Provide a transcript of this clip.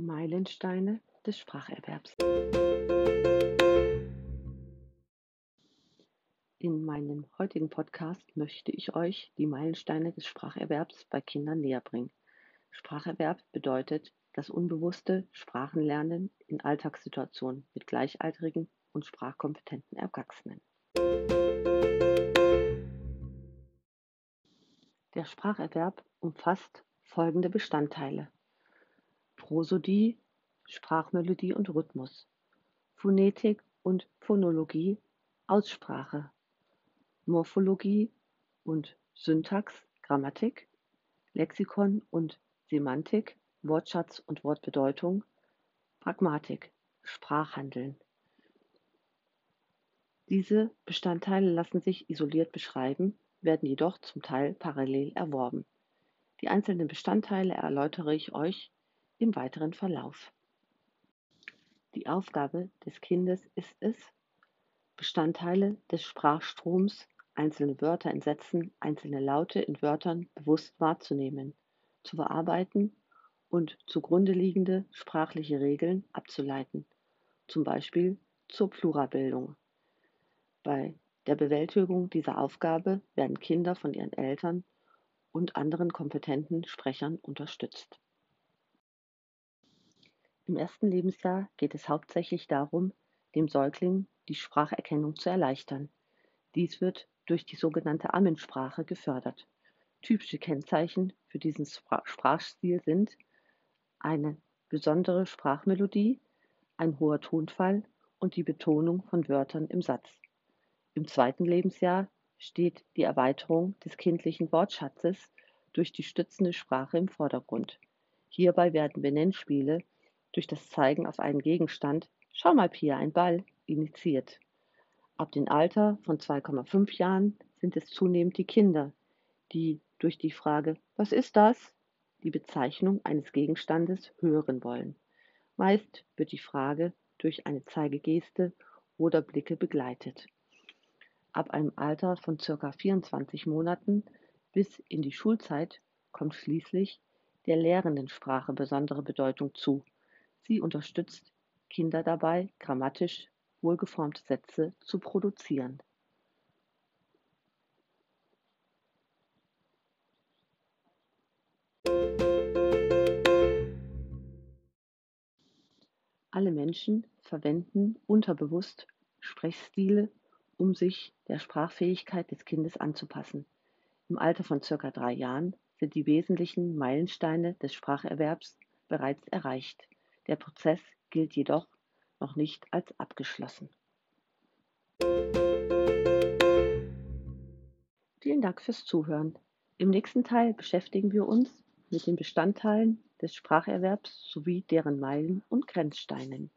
Meilensteine des Spracherwerbs. In meinem heutigen Podcast möchte ich euch die Meilensteine des Spracherwerbs bei Kindern näherbringen. Spracherwerb bedeutet das unbewusste Sprachenlernen in Alltagssituationen mit gleichaltrigen und sprachkompetenten Erwachsenen. Der Spracherwerb umfasst folgende Bestandteile. Prosodie, Sprachmelodie und Rhythmus, Phonetik und Phonologie, Aussprache, Morphologie und Syntax, Grammatik, Lexikon und Semantik, Wortschatz und Wortbedeutung, Pragmatik, Sprachhandeln. Diese Bestandteile lassen sich isoliert beschreiben, werden jedoch zum Teil parallel erworben. Die einzelnen Bestandteile erläutere ich euch im weiteren Verlauf. Die Aufgabe des Kindes ist es, Bestandteile des Sprachstroms, einzelne Wörter in Sätzen, einzelne Laute in Wörtern bewusst wahrzunehmen, zu verarbeiten und zugrunde liegende sprachliche Regeln abzuleiten, zum Beispiel zur Pluralbildung. Bei der Bewältigung dieser Aufgabe werden Kinder von ihren Eltern und anderen kompetenten Sprechern unterstützt. Im ersten Lebensjahr geht es hauptsächlich darum, dem Säugling die Spracherkennung zu erleichtern. Dies wird durch die sogenannte Ammensprache gefördert. Typische Kennzeichen für diesen Sprachstil sind eine besondere Sprachmelodie, ein hoher Tonfall und die Betonung von Wörtern im Satz. Im zweiten Lebensjahr steht die Erweiterung des kindlichen Wortschatzes durch die stützende Sprache im Vordergrund. Hierbei werden Benennspiele durch das Zeigen auf einen Gegenstand Schau mal, Pia, ein Ball initiiert. Ab dem Alter von 2,5 Jahren sind es zunehmend die Kinder, die durch die Frage Was ist das? die Bezeichnung eines Gegenstandes hören wollen. Meist wird die Frage durch eine Zeigegeste oder Blicke begleitet. Ab einem Alter von ca. 24 Monaten bis in die Schulzeit kommt schließlich der Lehrendensprache besondere Bedeutung zu Sie unterstützt Kinder dabei, grammatisch wohlgeformte Sätze zu produzieren. Alle Menschen verwenden unterbewusst Sprechstile, um sich der Sprachfähigkeit des Kindes anzupassen. Im Alter von circa drei Jahren sind die wesentlichen Meilensteine des Spracherwerbs bereits erreicht. Der Prozess gilt jedoch noch nicht als abgeschlossen. Vielen Dank fürs Zuhören. Im nächsten Teil beschäftigen wir uns mit den Bestandteilen des Spracherwerbs sowie deren Meilen und Grenzsteinen.